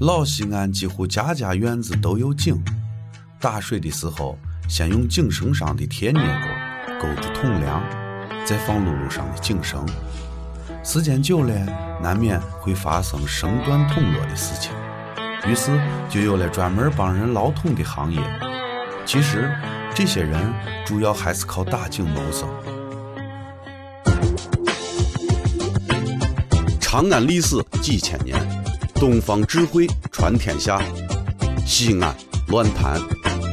老西安几乎家家院子都有井，打水的时候，先用井绳上的铁镊钩勾住桶梁，再放辘轳上的井绳。时间久了，难免会发生绳断桶落的事情，于是就有了专门帮人捞桶的行业。其实，这些人主要还是靠打井谋生。长安历史几千年，东方智慧传天下。西安乱谈。